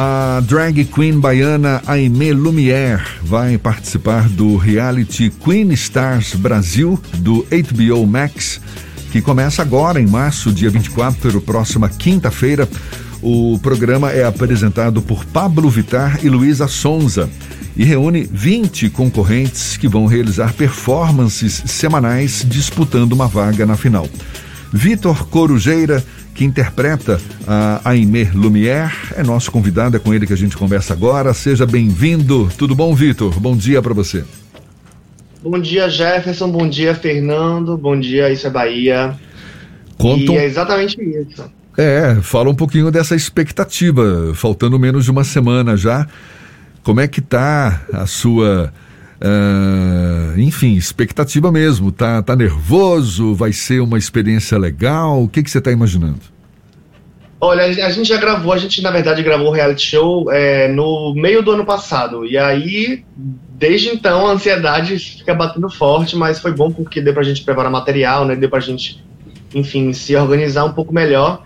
A drag queen baiana Aimee Lumière vai participar do reality Queen Stars Brasil do HBO Max, que começa agora em março, dia 24, próxima quinta-feira. O programa é apresentado por Pablo Vitar e Luísa Sonza e reúne 20 concorrentes que vão realizar performances semanais disputando uma vaga na final. Vitor Corujeira que interpreta a Aimee Lumière. É nosso convidado, é com ele que a gente conversa agora. Seja bem-vindo. Tudo bom, Vitor? Bom dia para você. Bom dia, Jefferson. Bom dia, Fernando. Bom dia, Isso é Bahia. Conta E é exatamente isso. É, fala um pouquinho dessa expectativa, faltando menos de uma semana já. Como é que tá a sua Uh, enfim, expectativa mesmo. Tá, tá nervoso? Vai ser uma experiência legal? O que, que você está imaginando? Olha, a gente já gravou, a gente na verdade gravou o reality show é, no meio do ano passado. E aí, desde então, a ansiedade fica batendo forte, mas foi bom porque deu pra gente preparar material, né? Deu pra gente, enfim, se organizar um pouco melhor.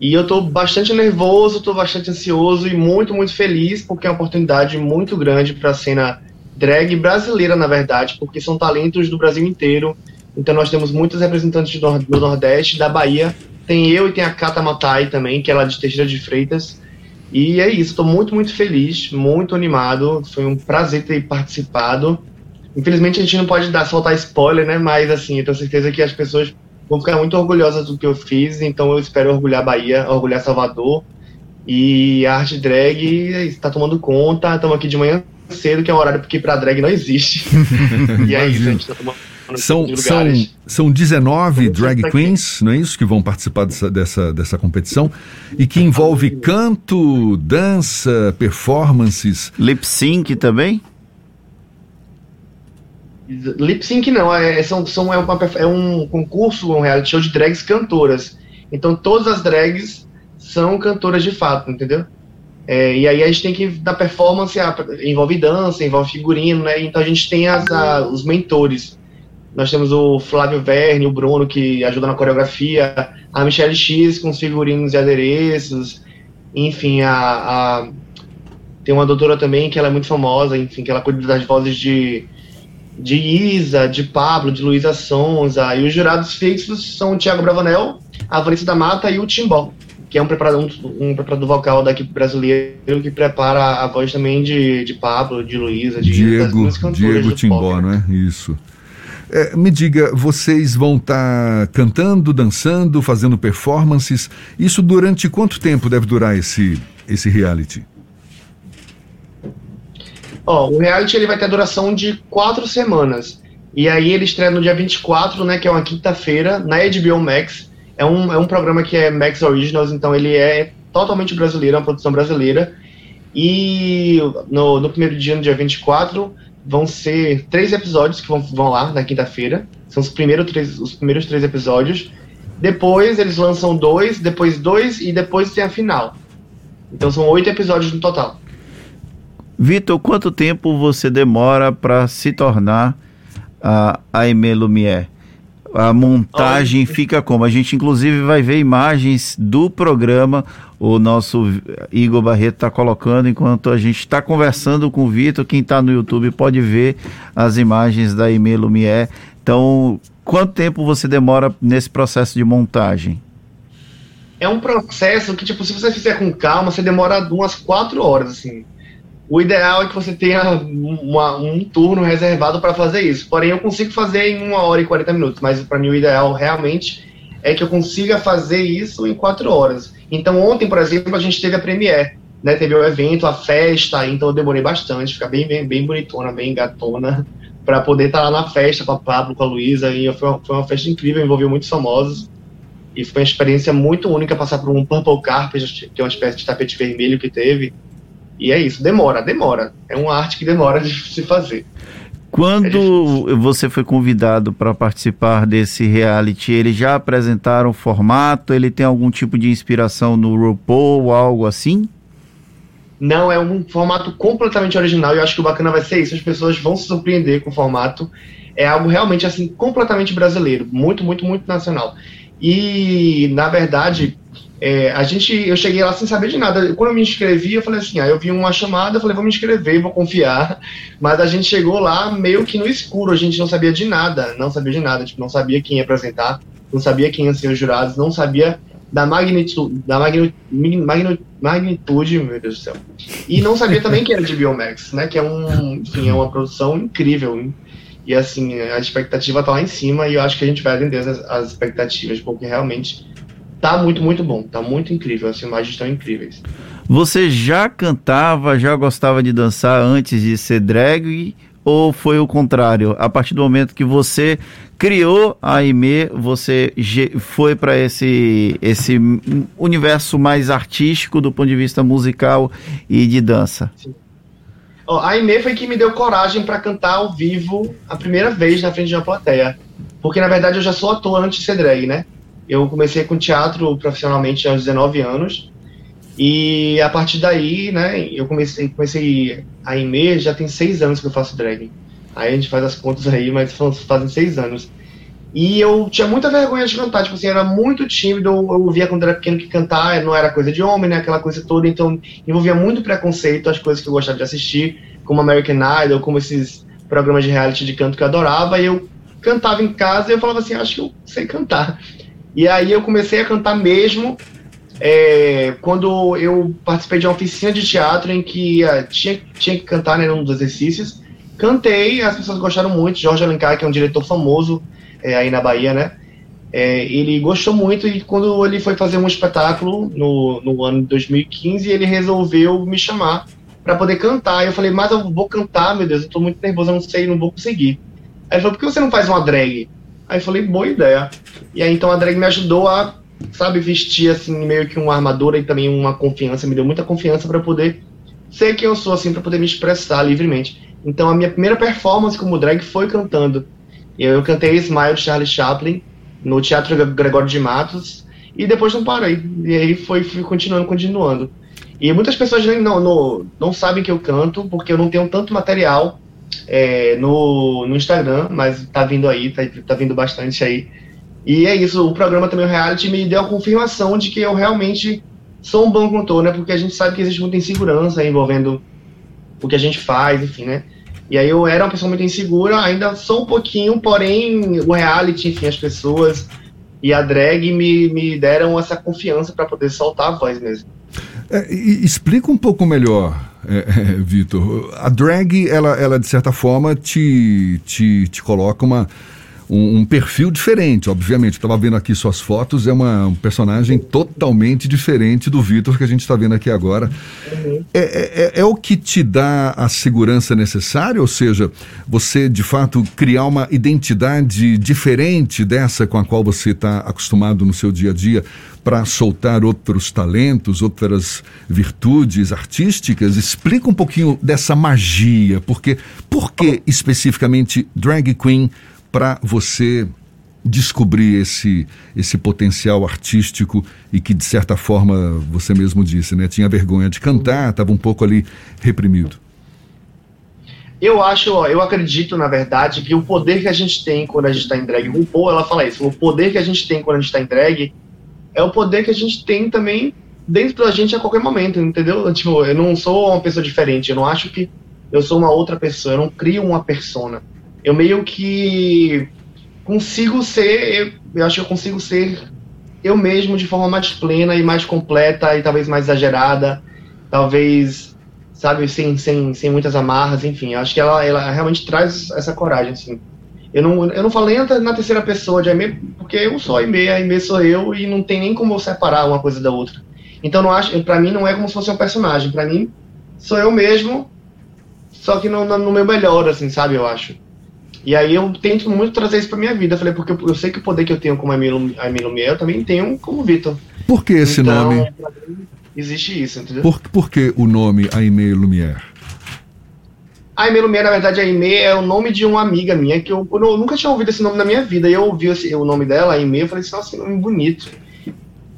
E eu tô bastante nervoso, tô bastante ansioso e muito, muito feliz porque é uma oportunidade muito grande para a cena drag brasileira, na verdade, porque são talentos do Brasil inteiro. Então nós temos muitos representantes do, Nordeste, da Bahia. Tem eu e tem a Cata Matai também, que é lá de Teixeira de Freitas. E é isso, estou muito, muito feliz, muito animado. Foi um prazer ter participado. Infelizmente a gente não pode dar, soltar spoiler, né? Mas assim, eu tenho certeza que as pessoas vão ficar muito orgulhosas do que eu fiz. Então eu espero orgulhar Bahia, orgulhar Salvador. E a arte drag está tomando conta. Estamos aqui de manhã cedo, que é um horário porque pra drag não existe. e é isso, a gente tá tomando. São, são, são 19 drag queens, não é isso? Que vão participar dessa, dessa, dessa competição e que envolve canto, dança, performances. Lip sync também? Lip sync não, é, são, são, é, uma, é um concurso, um reality show de drags cantoras. Então todas as drags são cantoras de fato, entendeu? É, e aí a gente tem que dar performance, envolve dança, envolve figurino, né? Então a gente tem as, a, os mentores. Nós temos o Flávio Verne, o Bruno, que ajuda na coreografia, a Michelle X com os figurinos e adereços, enfim, a, a, tem uma doutora também que ela é muito famosa, enfim, que ela cuida das vozes de, de Isa, de Pablo, de Luísa Sonza, e os jurados fixos são o Thiago Bravanel, a Vanessa da Mata e o Timbó que é um preparador, um, um preparador vocal da equipe brasileira que prepara a voz também de, de Pablo, de Luísa, de Diego, Diego Timbó, não é? Isso. É, me diga, vocês vão estar tá cantando, dançando, fazendo performances. Isso durante quanto tempo deve durar esse, esse reality? Ó, o reality ele vai ter a duração de quatro semanas. E aí ele estreia no dia 24, né, que é uma quinta-feira, na HBO Max. É um, é um programa que é Max Originals, então ele é totalmente brasileiro, é uma produção brasileira. E no, no primeiro dia, no dia 24, vão ser três episódios que vão, vão lá na quinta-feira. São os, primeiros três, os primeiros três episódios. Depois eles lançam dois, depois dois e depois tem a final. Então são oito episódios no total. Vitor, quanto tempo você demora para se tornar a Aimee Lumière? A montagem fica como? A gente inclusive vai ver imagens do programa. O nosso Igor Barreto está colocando enquanto a gente está conversando com o Vitor. Quem está no YouTube pode ver as imagens da Emê Lumière. Então, quanto tempo você demora nesse processo de montagem? É um processo que, tipo, se você fizer com calma, você demora umas quatro horas, assim. O ideal é que você tenha uma, um turno reservado para fazer isso. Porém, eu consigo fazer em uma hora e 40 minutos, mas para mim o ideal realmente é que eu consiga fazer isso em quatro horas. Então, ontem, por exemplo, a gente teve a premiere, né? Teve o evento, a festa, então eu demorei bastante, ficar bem, bem, bem bonitona, bem gatona, para poder estar tá lá na festa com a Pablo, com a Luísa. E foi uma, foi uma festa incrível, envolveu muitos famosos. E foi uma experiência muito única passar por um Purple Carpet, que é uma espécie de tapete vermelho que teve e é isso, demora, demora. É uma arte que demora de se fazer. Quando é você foi convidado para participar desse reality, eles já apresentaram o formato? Ele tem algum tipo de inspiração no RuPaul, algo assim? Não, é um formato completamente original e eu acho que o bacana vai ser isso. As pessoas vão se surpreender com o formato. É algo realmente assim completamente brasileiro, muito, muito, muito nacional. E na verdade, é, a gente, eu cheguei lá sem saber de nada. Quando eu me inscrevi, eu falei assim, aí eu vi uma chamada, eu falei, vou me inscrever, vou confiar. Mas a gente chegou lá meio que no escuro, a gente não sabia de nada, não sabia de nada, tipo, não sabia quem ia apresentar, não sabia quem iam ser os jurados, não sabia da magnitude, da magnitude, meu Deus do céu. E não sabia também que era de Biomax, né? Que é um, enfim, é uma produção incrível. E assim, a expectativa tá lá em cima e eu acho que a gente vai atender as, as expectativas, porque realmente tá muito, muito bom, tá muito incrível, as imagens estão incríveis. Você já cantava, já gostava de dançar antes de ser drag ou foi o contrário? A partir do momento que você criou a Aimee, você foi para esse, esse universo mais artístico do ponto de vista musical e de dança? Sim. Oh, a Aimee foi que me deu coragem para cantar ao vivo a primeira vez na frente de uma plateia. Porque na verdade eu já sou ator antes de ser drag, né? Eu comecei com teatro profissionalmente aos 19 anos. E a partir daí, né, eu comecei, comecei a IME, já tem seis anos que eu faço drag. Aí a gente faz as contas aí, mas fazem seis anos. E eu tinha muita vergonha de cantar, tipo assim, era muito tímido, eu via quando era pequeno que cantar não era coisa de homem, né, aquela coisa toda, então envolvia muito preconceito as coisas que eu gostava de assistir, como American Idol, como esses programas de reality de canto que eu adorava, e eu cantava em casa e eu falava assim, acho que eu sei cantar. E aí eu comecei a cantar mesmo é, quando eu participei de uma oficina de teatro em que uh, tinha, tinha que cantar né, num dos exercícios. Cantei, as pessoas gostaram muito. Jorge Alencar, que é um diretor famoso é, aí na Bahia, né? É, ele gostou muito e quando ele foi fazer um espetáculo no, no ano de 2015, ele resolveu me chamar para poder cantar. Eu falei, mas eu vou cantar, meu Deus, eu tô muito nervoso, eu não sei, não vou conseguir. Aí ele falou, por que você não faz uma drag? Aí falei, boa ideia. E aí então a drag me ajudou a, sabe, vestir assim, meio que uma armadura e também uma confiança, me deu muita confiança para poder ser quem eu sou, assim, para poder me expressar livremente. Então a minha primeira performance como drag foi cantando. Eu, eu cantei Smile de Charlie Chaplin no Teatro Gregório de Matos e depois não parei. E aí foi, fui continuando, continuando. E muitas pessoas nem, não, não, não sabem que eu canto porque eu não tenho tanto material é, no, no Instagram, mas tá vindo aí, tá, tá vindo bastante aí. E é isso, o programa também, o reality, me deu a confirmação de que eu realmente sou um bom cantor, né? Porque a gente sabe que existe muita insegurança envolvendo o que a gente faz, enfim, né? E aí eu era uma pessoa muito insegura, ainda sou um pouquinho, porém o reality, enfim, as pessoas e a drag me, me deram essa confiança para poder soltar a voz mesmo. É, explica um pouco melhor, é, é, Vitor. A drag, ela, ela de certa forma te, te, te coloca uma, um, um perfil diferente, obviamente. Estava vendo aqui suas fotos, é uma, um personagem totalmente diferente do Vitor que a gente está vendo aqui agora. Uhum. É, é, é, o que te dá a segurança necessária? Ou seja, você de fato criar uma identidade diferente dessa com a qual você está acostumado no seu dia a dia para soltar outros talentos, outras virtudes artísticas? Explica um pouquinho dessa magia, porque por que especificamente drag queen? Para você descobrir esse, esse potencial artístico e que, de certa forma, você mesmo disse, né? Tinha vergonha de cantar, estava um pouco ali reprimido. Eu acho, eu acredito, na verdade, que o poder que a gente tem quando a gente está em drag, o Paul, ela fala isso, o poder que a gente tem quando a gente está em drag é o poder que a gente tem também dentro da gente a qualquer momento, entendeu? Tipo, eu não sou uma pessoa diferente, eu não acho que eu sou uma outra pessoa, eu não crio uma persona eu meio que consigo ser, eu, eu acho que eu consigo ser eu mesmo de forma mais plena e mais completa e talvez mais exagerada, talvez, sabe, sem, sem, sem muitas amarras, enfim, eu acho que ela, ela realmente traz essa coragem, assim. Eu não, eu não falei na terceira pessoa de Aimee, porque eu sou Aimee, Aimee sou eu e não tem nem como eu separar uma coisa da outra. Então não acho, para mim não é como se fosse um personagem, para mim sou eu mesmo, só que no, no meu melhor, assim, sabe, eu acho. E aí eu tento muito trazer isso pra minha vida. Eu falei, porque eu, sei que o poder que eu tenho como a Emílio Miel, eu também tenho como Vitor. Por que esse então, nome? Existe isso, entendeu? Por, por que o nome Aimee Lumière? Aimee Lumière, na verdade, Aimee é o nome de uma amiga minha, que eu, eu, nunca tinha ouvido esse nome na minha vida. E eu ouvi esse, o nome dela, Aimee, eu falei assim, nossa, que nome bonito.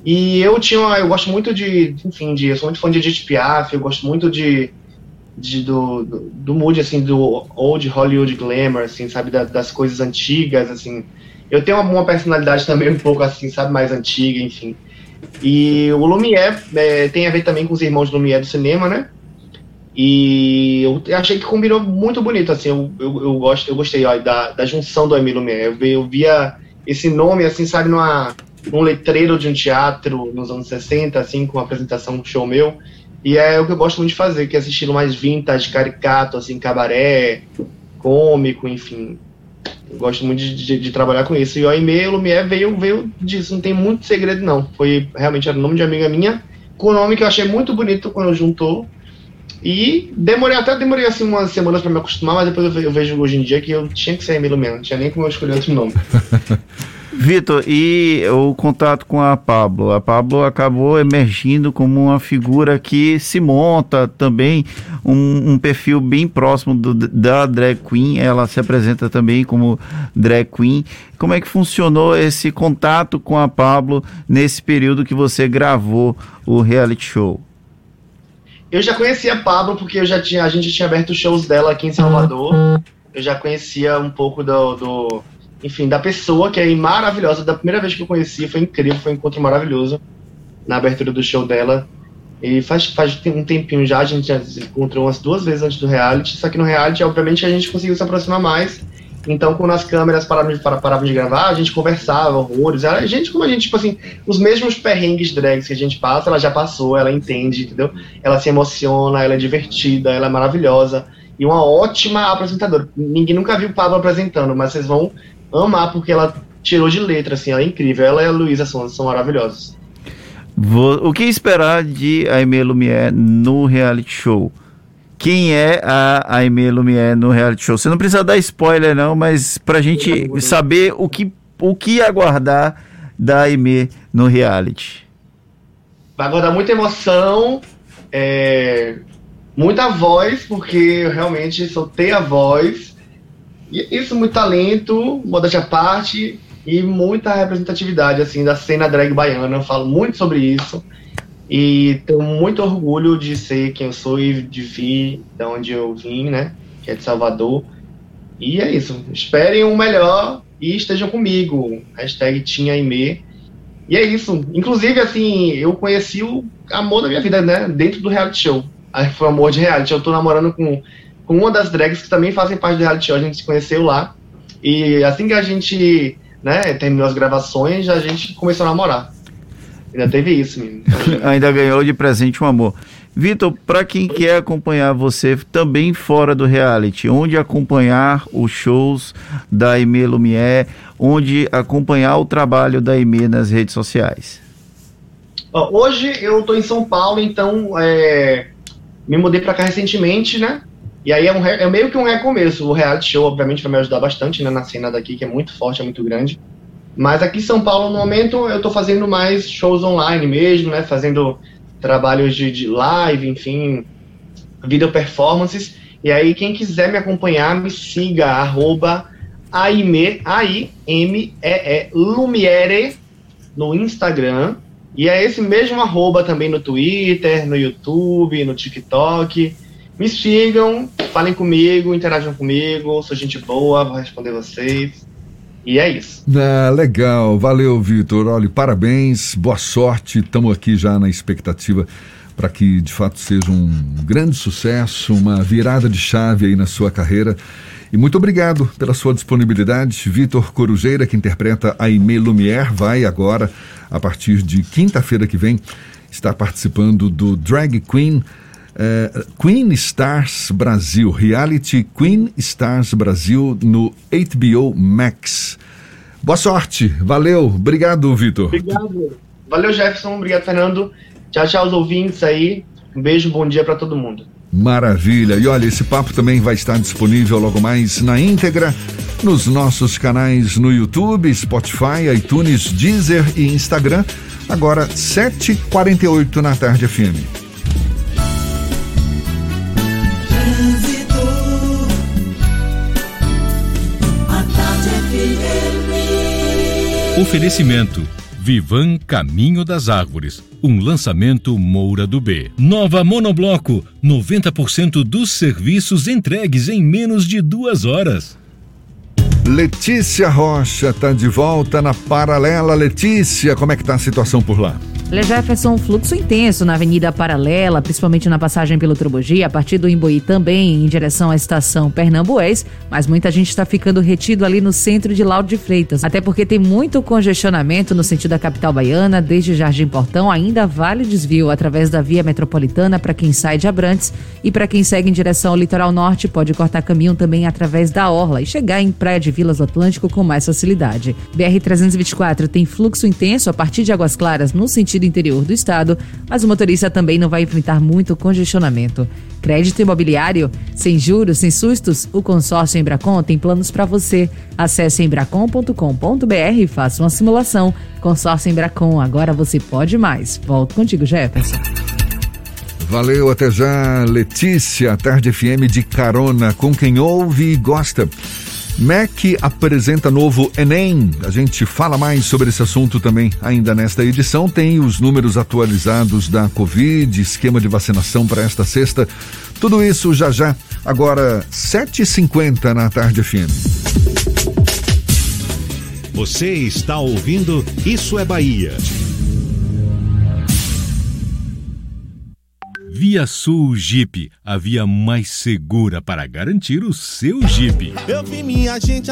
E eu tinha, eu gosto muito de, enfim, de, eu sou muito fã de Edith Piaf, eu gosto muito de de, do, do, do mood, assim, do old Hollywood glamour, assim, sabe, da, das coisas antigas, assim. Eu tenho uma, uma personalidade também um pouco assim, sabe, mais antiga, enfim. E o Lumière é, tem a ver também com os irmãos Lumière do cinema, né? E eu achei que combinou muito bonito, assim, eu, eu, eu gosto, eu gostei ó, da, da junção do Emílio Lumière. Eu, eu via esse nome, assim, sabe, numa, num letreiro de um teatro nos anos 60, assim, com uma apresentação, show meu. E é o que eu gosto muito de fazer, que é esse estilo mais vintage, caricato, assim, cabaré, cômico, enfim. Eu gosto muito de, de, de trabalhar com isso. E o e-mail Lumière veio, veio disso, não tem muito segredo, não. Foi realmente era o nome de amiga minha, com o nome que eu achei muito bonito quando juntou. E demorei, até demorei assim umas semanas para me acostumar, mas depois eu vejo hoje em dia que eu tinha que ser Emílio mesmo, não tinha nem como eu escolher outro nome. Vitor, e o contato com a Pablo? A Pablo acabou emergindo como uma figura que se monta também um, um perfil bem próximo do, da drag queen. Ela se apresenta também como drag queen. Como é que funcionou esse contato com a Pablo nesse período que você gravou o reality show? Eu já conhecia a Pablo porque eu já tinha, a gente tinha aberto shows dela aqui em Salvador. Eu já conhecia um pouco do, do enfim, da pessoa que é maravilhosa. Da primeira vez que eu conheci, foi incrível, foi um encontro maravilhoso na abertura do show dela. E faz, faz um tempinho já, a gente já se encontrou umas duas vezes antes do reality, só que no reality, obviamente, a gente conseguiu se aproximar mais. Então, quando as câmeras paravam de, paravam de gravar, a gente conversava horrores. A gente, como a gente, tipo assim, os mesmos perrengues drags que a gente passa, ela já passou, ela entende, entendeu? Ela se emociona, ela é divertida, ela é maravilhosa. E uma ótima apresentadora. Ninguém nunca viu o Pablo apresentando, mas vocês vão amar porque ela tirou de letra, assim, ela é incrível. Ela e a Luísa são, são maravilhosos. O que esperar de Aimee Lumière no reality show? Quem é a Aimee Lumière no reality show? Você não precisa dar spoiler não, mas pra gente saber o que, o que aguardar da Aimee no reality. Vai aguardar muita emoção, é, muita voz, porque eu realmente soltei a voz isso, muito talento, modéstia à parte, e muita representatividade, assim, da cena drag baiana. Eu falo muito sobre isso. E tenho muito orgulho de ser quem eu sou e de vir de onde eu vim, né? Que é de Salvador. E é isso. Esperem o melhor e estejam comigo. Hashtag tinha e E é isso. Inclusive, assim, eu conheci o amor da minha vida, né? Dentro do reality show. Aí foi o amor de reality. Eu tô namorando com com uma das drags que também fazem parte do reality show, a gente se conheceu lá. E assim que a gente né, terminou as gravações, a gente começou a namorar. Ainda teve isso, menino. Ainda ganhou de presente um amor. Vitor, para quem quer acompanhar você também fora do reality, onde acompanhar os shows da Aimee Lumière, onde acompanhar o trabalho da Aimee nas redes sociais? Hoje eu estou em São Paulo, então é, me mudei para cá recentemente, né? E aí é, um, é meio que um recomeço. O reality show, obviamente, vai me ajudar bastante né, na cena daqui, que é muito forte, é muito grande. Mas aqui em São Paulo, no momento, eu estou fazendo mais shows online mesmo, né? Fazendo trabalhos de, de live, enfim, video performances. E aí, quem quiser me acompanhar, me siga, arroba Aime, A-I-M-E-E, Lumiere, no Instagram. E é esse mesmo arroba também no Twitter, no YouTube, no TikTok me sigam, falem comigo, interajam comigo, sou gente boa, vou responder vocês. E é isso. Ah, legal, valeu, Vitor. Olha, parabéns, boa sorte. Estamos aqui já na expectativa para que de fato seja um grande sucesso, uma virada de chave aí na sua carreira. E muito obrigado pela sua disponibilidade. Vitor Corujeira, que interpreta a Aimee Lumière, vai agora, a partir de quinta-feira que vem, estar participando do Drag Queen é, Queen Stars Brasil, reality Queen Stars Brasil no HBO Max. Boa sorte, valeu, obrigado, Vitor. Obrigado. Valeu, Jefferson, obrigado, Fernando. Tchau, tchau, os ouvintes aí. Um beijo, bom dia para todo mundo. Maravilha. E olha, esse papo também vai estar disponível logo mais na íntegra nos nossos canais no YouTube, Spotify, iTunes, Deezer e Instagram. Agora, 7h48 na tarde FM. Oferecimento Vivan Caminho das Árvores, um lançamento Moura do B. Nova Monobloco, 90% dos serviços entregues em menos de duas horas. Letícia Rocha está de volta na paralela. Letícia, como é que está a situação por lá? Olha, Jefferson, um fluxo intenso na Avenida Paralela, principalmente na passagem pelo Trobogi, a partir do Imbuí também em direção à estação Pernambués, mas muita gente está ficando retido ali no centro de Lauro de Freitas, até porque tem muito congestionamento no sentido da capital baiana, desde Jardim Portão, ainda vale desvio através da via metropolitana para quem sai de Abrantes e para quem segue em direção ao litoral norte pode cortar caminho também através da Orla e chegar em Praia de Vilas do Atlântico com mais facilidade. BR-324 tem fluxo intenso a partir de Águas Claras no sentido interior do estado, mas o motorista também não vai enfrentar muito congestionamento. Crédito imobiliário, sem juros, sem sustos, o consórcio Embracon tem planos para você. Acesse embracon.com.br e faça uma simulação. Consórcio Embracon, agora você pode mais. Volto contigo, Jefferson. Valeu, até já, Letícia, Tarde FM de carona com quem ouve e gosta. MEC apresenta novo Enem. A gente fala mais sobre esse assunto também ainda nesta edição. Tem os números atualizados da Covid, esquema de vacinação para esta sexta. Tudo isso já já. Agora, 7h50 na Tarde FM. Você está ouvindo Isso é Bahia. Via Sul Jeep, a via mais segura para garantir o seu Jeep. Eu vi minha gente